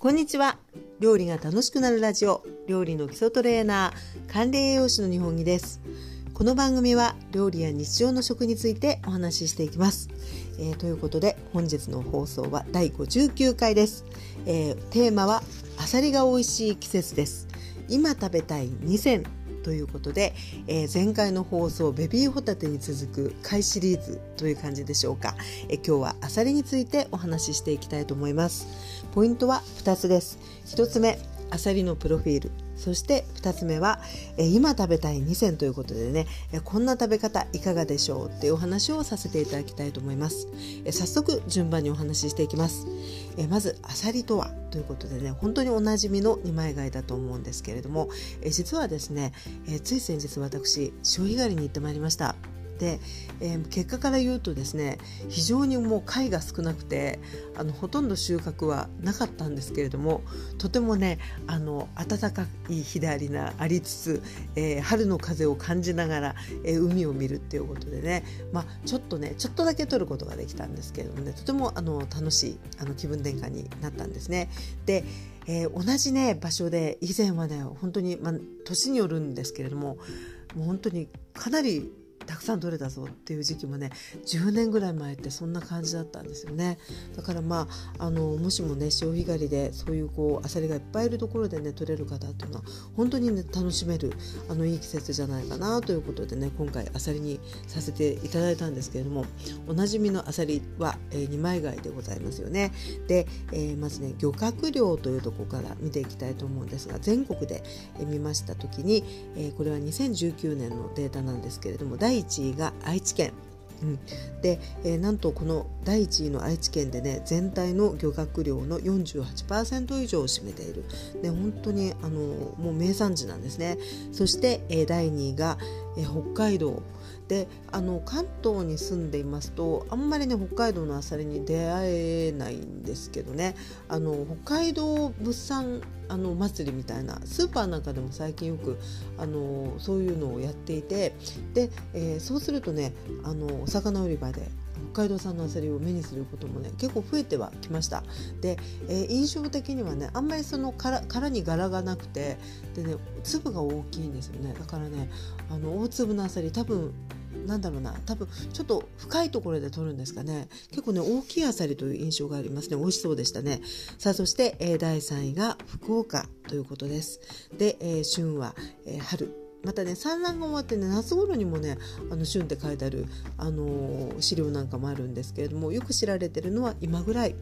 こんにちは。料理が楽しくなるラジオ。料理の基礎トレーナー管理栄養士の日本木です。この番組は料理や日常の食についてお話ししていきます、えー、ということで本日の放送は第59回です、えー、テーマはあさりが美味しい季節です。今食べたい2選ということで、えー、前回の放送ベビーホタテに続く貝シリーズという感じでしょうか、え、今日はアサリについてお話ししていきたいと思います。ポイントは2つです。1つ目アサリのプロフィール。そして2つ目は、え今食べたい2選ということでね、えこんな食べ方いかがでしょう？っていうお話をさせていただきたいと思います、え早速順番にお話ししていきます、えまずアサリとは？ということでね本当におなじみの二枚貝だと思うんですけれども、え実はですね、えつい先日私潮干狩りに行ってまいりました。で、えー、結果から言うとですね非常にもう貝が少なくてあのほとんど収穫はなかったんですけれどもとてもねあの暖かい日でありなありつつ、えー、春の風を感じながら、えー、海を見るっていうことでね、まあ、ちょっとねちょっとだけ撮ることができたんですけれどもねとてもあの楽しいあの気分転換になったんですね。でえー、同じね場所で以前はね本当に、まあ、年によるんですけれどももう本当にかなりたくさん取れたぞっていう時期もね10年ぐらい前ってそんな感じだったんですよね。だからまああのもしもね潮干狩りでそういうこうアサリがいっぱいいるところでね取れる方っていうのは本当にね楽しめるあのいい季節じゃないかなということでね今回アサリにさせていただいたんですけれどもおなじみのアサリは、えー、二枚貝でございますよね。で、えー、まずね漁獲量というところから見ていきたいと思うんですが全国で、え、見ました時に、えー、これは2019年のデータなんですけれども第1位が愛知県。うん、で、えー、なんとこの第1位の愛知県でね全体の漁獲量の48%以上を占めている、ね、本当にあのもう名産地なんですね。そして、えー、第2位が、えー、北海道。であの関東に住んでいますとあんまりね北海道のアサリに出会えないんですけどね。あの北海道物産あの祭りみたいなスーパーなんかでも最近よくあのそういうのをやっていてで、えー、そうするとねあのお魚売り場で北海道産のアサリを目にすることもね結構増えてはきました。で、えー、印象的にはねあんまりその殻殻に柄がなくてでね粒が大きいんですよね。だからねあの大粒のアサリ多分なんだろうな。多分ちょっと深いところで取るんですかね。結構ね大きいあさりという印象がありますね。美味しそうでしたね。さあそして、えー、第3位が福岡ということです。で、えー、旬は、えー、春。またね産卵が終わってね夏頃にもねあの旬って書いてある、あのー、資料なんかもあるんですけれどもよく知られてるのは今ぐらい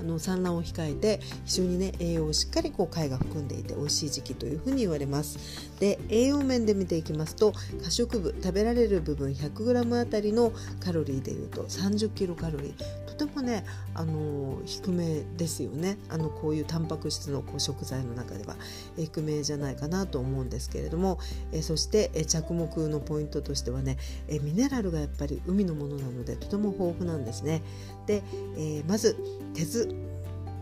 あの産卵を控えて非常にね栄養をしっかりこう貝が含んでいて美味しい時期というふうに言われます。で栄養面で見ていきますと可食部食べられる部分 100g あたりのカロリーでいうと30キロカロリー。とてもね、あの低めですよね。あのこういうタンパク質のこう食材の中では低めじゃないかなと思うんですけれども、えそして、え着目のポイントとしてはね、えミネラルがやっぱり海のものなのでとても豊富なんですね。で、えまず鉄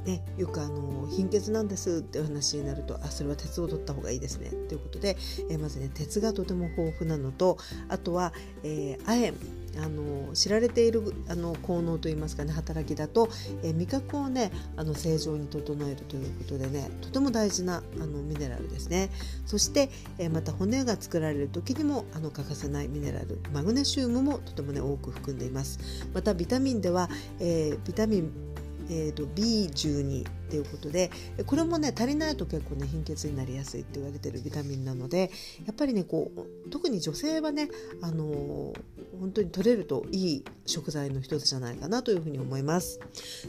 ね、よくあの貧血なんですって話になるとあそれは鉄を取った方がいいですねということで、え、まずね鉄がとても豊富なのとあとは、え、亜鉛あの知られているあの効能といいますかね働きだと、え、味覚をねあの正常に整えるということでねとても大事なあのミネラルですね。そして、え、また骨が作られる時にもあの欠かせないミネラルマグネシウムもとてもね多く含んでいます。またビタミンでは、えー、ビタミンえーと、B12 っていうことでこれもね足りないと結構ね貧血になりやすいって言われてるビタミンなのでやっぱりねこう特に女性はね、あのー、本当に取れるといい食材の一つじゃないかなというふうに思います。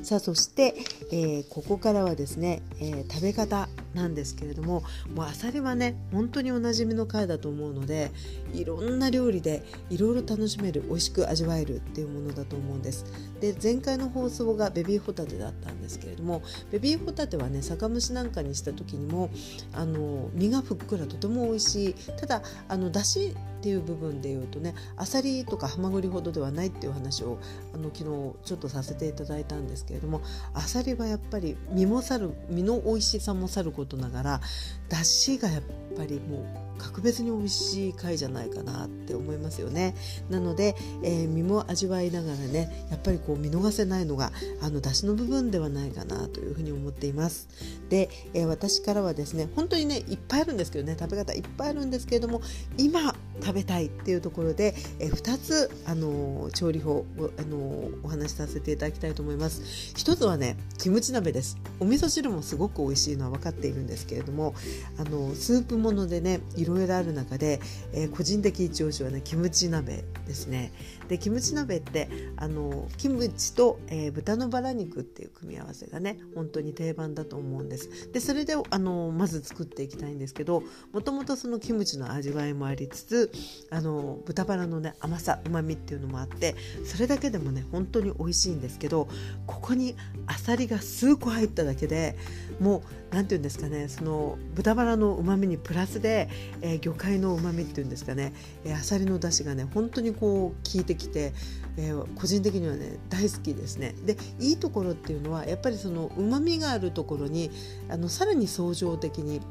さあそして、えー、ここからはですね、えー、食べ方なんですけれどももうあさりはね本当におなじみの貝だと思うのでいろんな料理でいろいろ楽しめる美味しく味わえるっていうものだと思うんです。で前回の放送がベビーホタテだったんですけれどもベビーホタテはね酒蒸しなんかにした時にもあの身がふっくらとても美味しい。ただあのだしっていう部分で言うとねあさりとかはまぐりほどではないっていう話をあの昨日ちょっとさせていただいたんですけれどもあさりはやっぱり身もさる身の美味しさもさることながらだしがやっぱりもう格別に美味しい貝じゃないかなって思いますよね。なので、えー、身も味わいながらねやっぱりこう見逃せないのがあの出汁の部分ではないかなというふうに思っています。で、えー、私からはですね本当にねいっぱいあるんですけどね食べ方いっぱいあるんですけれども今食食べたいっていうところで、えー、2つ、あの調理法を、あのお話しさせていただきたいと思います。一つはねキムチ鍋です。お味噌汁もすごく美味しいのは分かっているんですけれどもあのスープものでねいろいろある中で、えー、個人的一押しはねキムチ鍋ですね。でキムチ鍋ってあのキムチと、えー、豚のバラ肉っていう組み合わせがね本当に定番だと思うんです。でそれであのまず作っていきたいんですけどもともとそのキムチの味わいもありつつあの豚バラのね甘さうまみっていうのもあってそれだけでもね本当に美味しいんですけどここにあさりが数個入っただけでもう何て言うんですかねその豚バラのうまみにプラスで、えー、魚介のうまみっていうんですかね、えー、あさりの出汁がね本当にこう効いてきて、えー、個人的にはね大好きですね。でいいところっていうのはやっぱりそのうまみがあるところにあのさらに相乗的に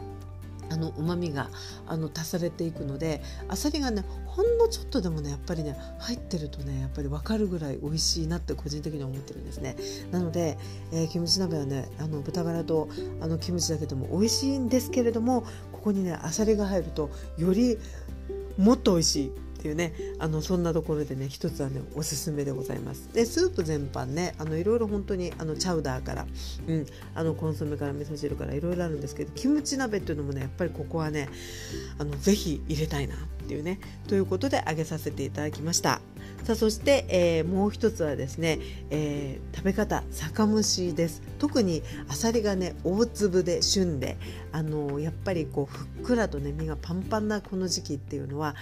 あの旨味があの足されていくのであさりがねほんのちょっとでもねやっぱりね入ってるとねやっぱり分かるぐらい美味しいなって個人的には思ってるんですね。なので、えー、キムチ鍋はねあの豚バラとあのキムチだけでも美味しいんですけれどもここにねあさりが入るとよりもっと美味しい。っていうねあのそんなところでね一つはねおすすめでございます。でスープ全般ねあのいろいろ本当にあのチャウダーから、うん、あのコンソメから味噌汁からいろいろあるんですけどキムチ鍋っていうのもねやっぱりここはねあのぜひ入れたいな。っていうねということで揚げさせていただきましたさあそして、えー、もう一つはですね、えー、食べ方酒蒸しです特にあさりがね大粒で旬であのやっぱりこうふっくらとね身がパンパンなこの時期っていうのは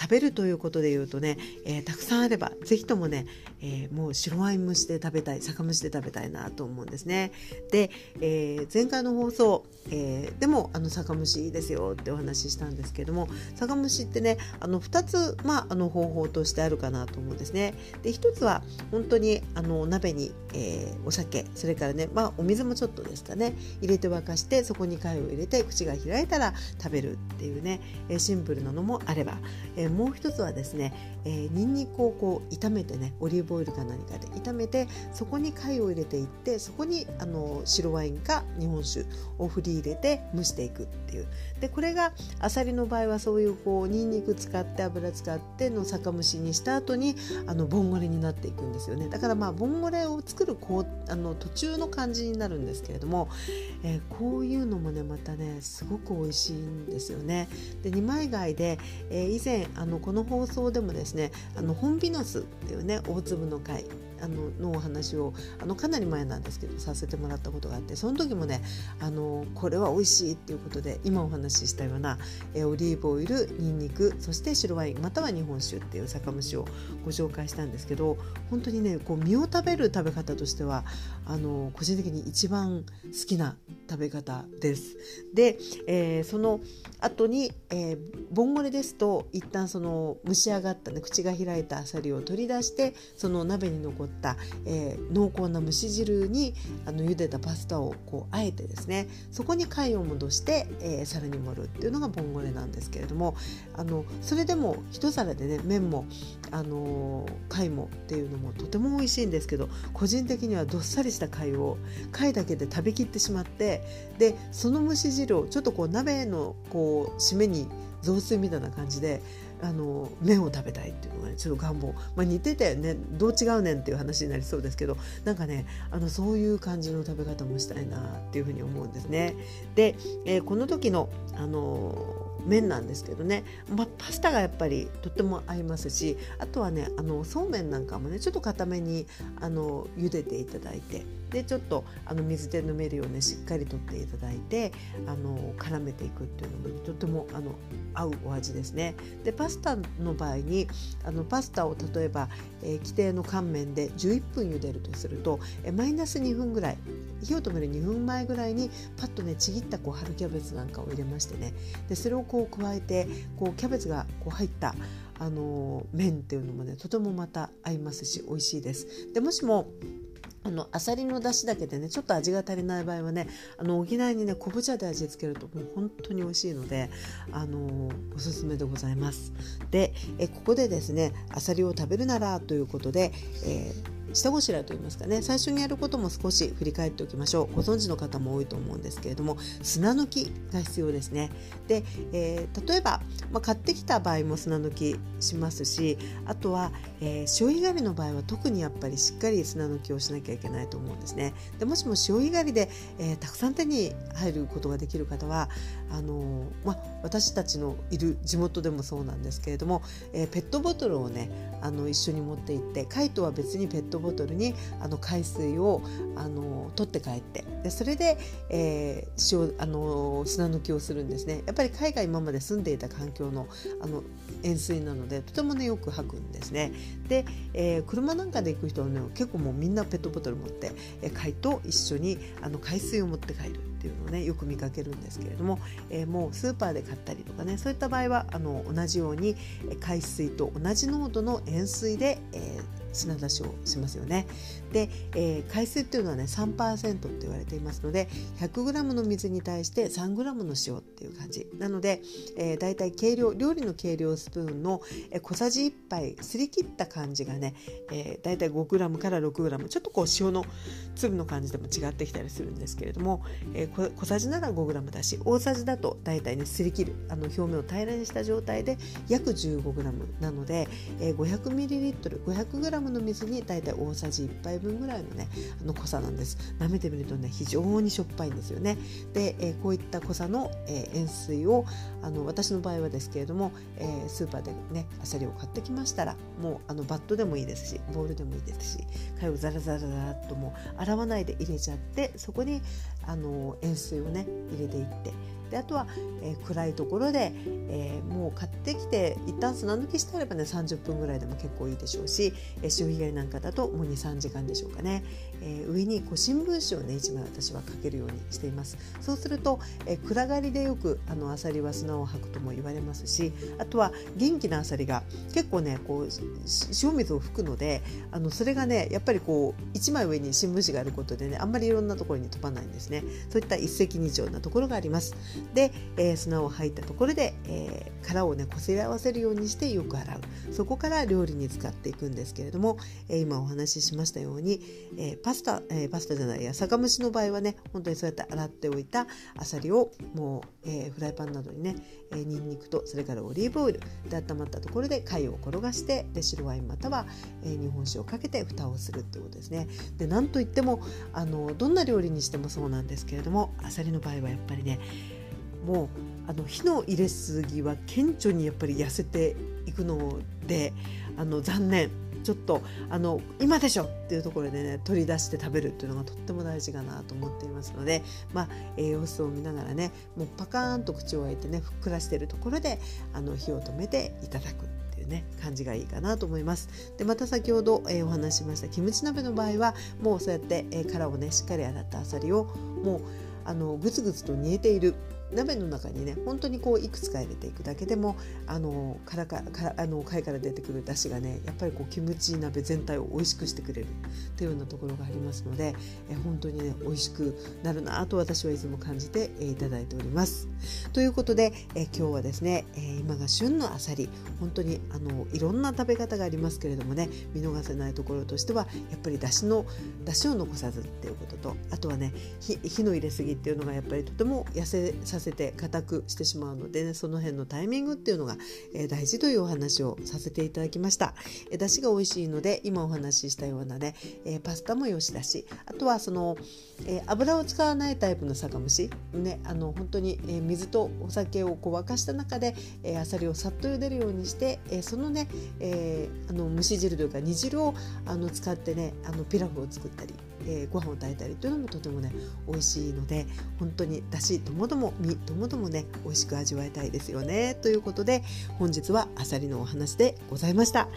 食べるということで言うとね、えー、たくさんあれば是非ともね、えー、もう白ワイン蒸しで食べたい酒蒸しで食べたいなと思うんですね。で、えー、前回の放送、えでもあの酒蒸しいいですよってお話ししたんですけども酒蒸しってねあの2つ、まあ、あの方法としてあるかなと思うんですね。で1つは本当にあの鍋に、えお酒それからね、まあ、お水もちょっとですかね入れて沸かしてそこに貝を入れて口が開いたら食べるっていうねシンプルなのもあれば、えもう一つはですね、えー、ニンニクをこう炒めてねオリーブオイルか何かで炒めてそこに貝を入れていってそこにあの白ワインか日本酒を振り入れて蒸していくっていうでこれがあさりの場合はそういうこうニンニ肉使って油使っての酒蒸しにした後にあのボンゴレになっていくんですよねだからまあボンゴレを作るこうあの途中の感じになるんですけれども、えー、こういうのもねまたねすごく美味しいんですよね。で二枚貝で、えー、以前あのこの放送でもですねあのホンビノスっていうね大粒の貝あののお話をあのかなり前なんですけどさせてもらったことがあってその時もねあのこれは美味しいっていうことで今お話ししたようなえオリーブオイルにんにくそして白ワインまたは日本酒っていう酒蒸しをご紹介したんですけど本当にねこう身を食べる食べ方としてはあの個人的に一番好きな食べ方です。で、えー、その後に、えー、ボンゴレですと一旦その蒸し上がったね口が開いたあさりを取り出してその鍋に残った、えー、濃厚な蒸し汁にあの茹でたパスタをこうあえてですねそこに貝を戻して、えー、皿に盛るっていうのがボンゴレなんですけれどもあのそれでも一皿でね麺もあの貝もっていうのもとても美味しいんですけど個人的にはどっさりした貝を貝だけで食べきってしまってでその蒸し汁をちょっとこう鍋のこう締めに雑炊みたいな感じであの麺を食べたいっていうのがねちょっと願望、まあ、似ててねどう違うねんっていう話になりそうですけどなんかねあのそういう感じの食べ方もしたいなっていうふうに思うんですね。で、えー、この時のあの麺なんですけどね、まあ、パスタがやっぱりとっても合いますしあとはねあのそうめんなんかもねちょっと固めにあの茹でていただいてでちょっとあの水で飲めるようにしっかりとっていただいてあの絡めていくっていうのも、ね、とてもあの合うお味ですね。でパスタの場合にあのパスタを例えば、えー、規定の乾麺で11分茹でるとすると、え、マイナス2分ぐらい火を止める2分前ぐらいにパッとねちぎったこう春キャベツなんかを入れましてねでそれをこう加えてこうキャベツがこう入ったあの麺っていうのもねとてもまた合いますし美味しいです。でもしもあのアサリの出汁だけでねちょっと味が足りない場合はねあの補いにね昆布茶で味付けるともう本当に美味しいのであのおすすめでございます。でえここでですねアサリを食べるならということで、えー下ごしらえといいますかね。最初にやることも少し振り返っておきましょう。ご存知の方も多いと思うんですけれども砂抜きが必要ですね。で、えー、例えば、まあ、買ってきた場合も砂抜きしますしあとは、えー、潮干狩りの場合は特にやっぱりしっかり砂抜きをしなきゃいけないと思うんですね。でもしも潮干狩りで、えー、たくさん手に入ることができる方はあのまあ、私たちのいる地元でもそうなんですけれども、えペットボトルをねあの一緒に持って行って貝とは別にペットボトルにあの海水をあの取って帰って。でそれで、えー、塩あの砂抜きをするんですね。やっぱり海外今まで住んでいた環境のあの塩水なのでとてもねよく吐くんですね。で、えー、車なんかで行く人はね結構もうみんなペットボトル持って、えー、貝と一緒にあの海水を持って帰るっていうのをねよく見かけるんですけれども、えー、もうスーパーで買ったりとかねそういった場合はあの同じように海水と同じ濃度の塩水で、えー砂出しをしますよね。で、えー、海水っていうのはね3%って言われていますので 100g の水に対して 3g の塩っていう感じなので、えー、だいたい計量料理の計量スプーンの、小さじ1杯すり切った感じがね、えー、だいたい 5g から 6g ちょっとこう塩の粒の感じでも違ってきたりするんですけれども、えー、小さじなら 5g だし大さじだとだいたいねすり切るあの表面を平らにした状態で約 15g なので、えー、500ml500g の水にだいたい大さじ1杯分ぐらいのねあの濃さなんです。舐めてみるとね非常にしょっぱいんですよね。で、えー、こういった濃さの、えー、塩水をあの私の場合はですけれども、えー、スーパーでねあさりを買ってきましたらもうあのバットでもいいですしボウルでもいいですし貝をザラザラザラっともう洗わないで入れちゃってそこにあの塩水をね入れていってであとは、えー、暗いところで、えー、もう買ってきて一旦砂抜きしてあればね30分ぐらいでも結構いいでしょうし、えー、潮干狩りなんかだともう23時間でしょうかね、え上にこう新聞紙をね1枚私はかけるようにしています。そうすると、え暗がりでよくあのアサリは砂を吐くとも言われますしあとは元気なアサリが結構ねこう塩水を吹くのであのそれがねやっぱりこう1枚上に新聞紙があることでねあんまりいろんなところに飛ばないんですね。そういった一石二鳥なところがあります。で、えー、砂を吐いたところで、えー、殻をねこすり合わせるようにしてよく洗うそこから料理に使っていくんですけれども、えー、今お話ししましたように、えパスタ、えパスタじゃないや酒蒸しの場合はね本当にそうやって洗っておいたあさりをもう、えフライパンなどにね、えー、にんにくとそれからオリーブオイルで温まったところで貝を転がしてで白ワインまたは、え日本酒をかけて蓋をするってことですね。でなんといってもあのどんな料理にしてもそうなんですけれどもあさりの場合はやっぱりねもうあの火の入れすぎは顕著にやっぱり痩せていくのであの残念ちょっとあの今でしょっていうところでね取り出して食べるっていうのがとっても大事かなと思っていますので、まあ、栄養素を見ながらねもうパカーンと口を開いてねふっくらしているところであの火を止めていただくっていうね感じがいいかなと思います。でまた先ほど、えー、お話ししましたキムチ鍋の場合はもうそうやって、えー、殻をねしっかり洗ったあさりをもうあのグツグツと煮えている鍋の中にね本当にこういくつか入れていくだけでもあのからかかあの貝から出てくる出汁がねやっぱりこうキムチ鍋全体を美味しくしてくれるというようなところがありますのでえ本当にね美味しくなるなと私はいつも感じてえいただいております。ということでえ今日はですねえ今が旬のあさり本当にあのいろんな食べ方がありますけれどもね見逃せないところとしてはやっぱり出汁の出汁を残さずっていうこととあとはね火の入れすぎっていうのがやっぱりとても痩せさせせて硬くしてしまうので、ね、その辺のタイミングっていうのが、えー、大事というお話をさせていただきました。えー、出汁が美味しいので今お話ししたようなね、えー、パスタもよしだしあとはその、えー、油を使わないタイプの酒蒸し、ね、あの本当に、えー、水とお酒をこう沸かした中で、えー、あさりをさっと茹でるようにして、えー、そのね、えー、あの蒸し汁というか煮汁をあの使ってねあのピラフを作ったりえー、ご飯を炊いたりというのもとてもね美味しいので本当にだしともども身ともどもね美味しく味わいたいですよね。ということで本日はあさりのお話でございました、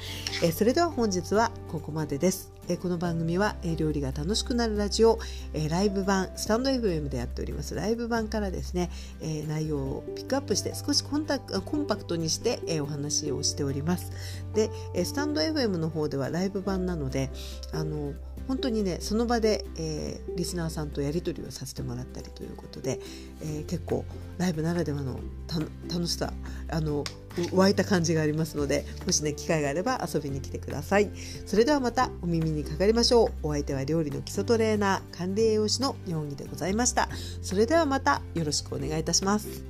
えー、それでは本日はここまでです。えこの番組は、え料理が楽しくなるラジオ、えライブ版スタンド FM でやっております。ライブ版からですね、え内容をピックアップして少しコンタコンパクトにして、えお話をしております。で、えスタンド FM の方ではライブ版なのであの本当にねその場で、えー、リスナーさんとやり取りをさせてもらったりということで、えー、結構ライブならではの楽しさあの湧いた感じがありますのでもしね機会があれば遊びに来てください。それれではまたお耳にかかりましょう。お相手は料理の基礎トレーナー、管理栄養士の妙義でございました。それではまたよろしくお願いいたします。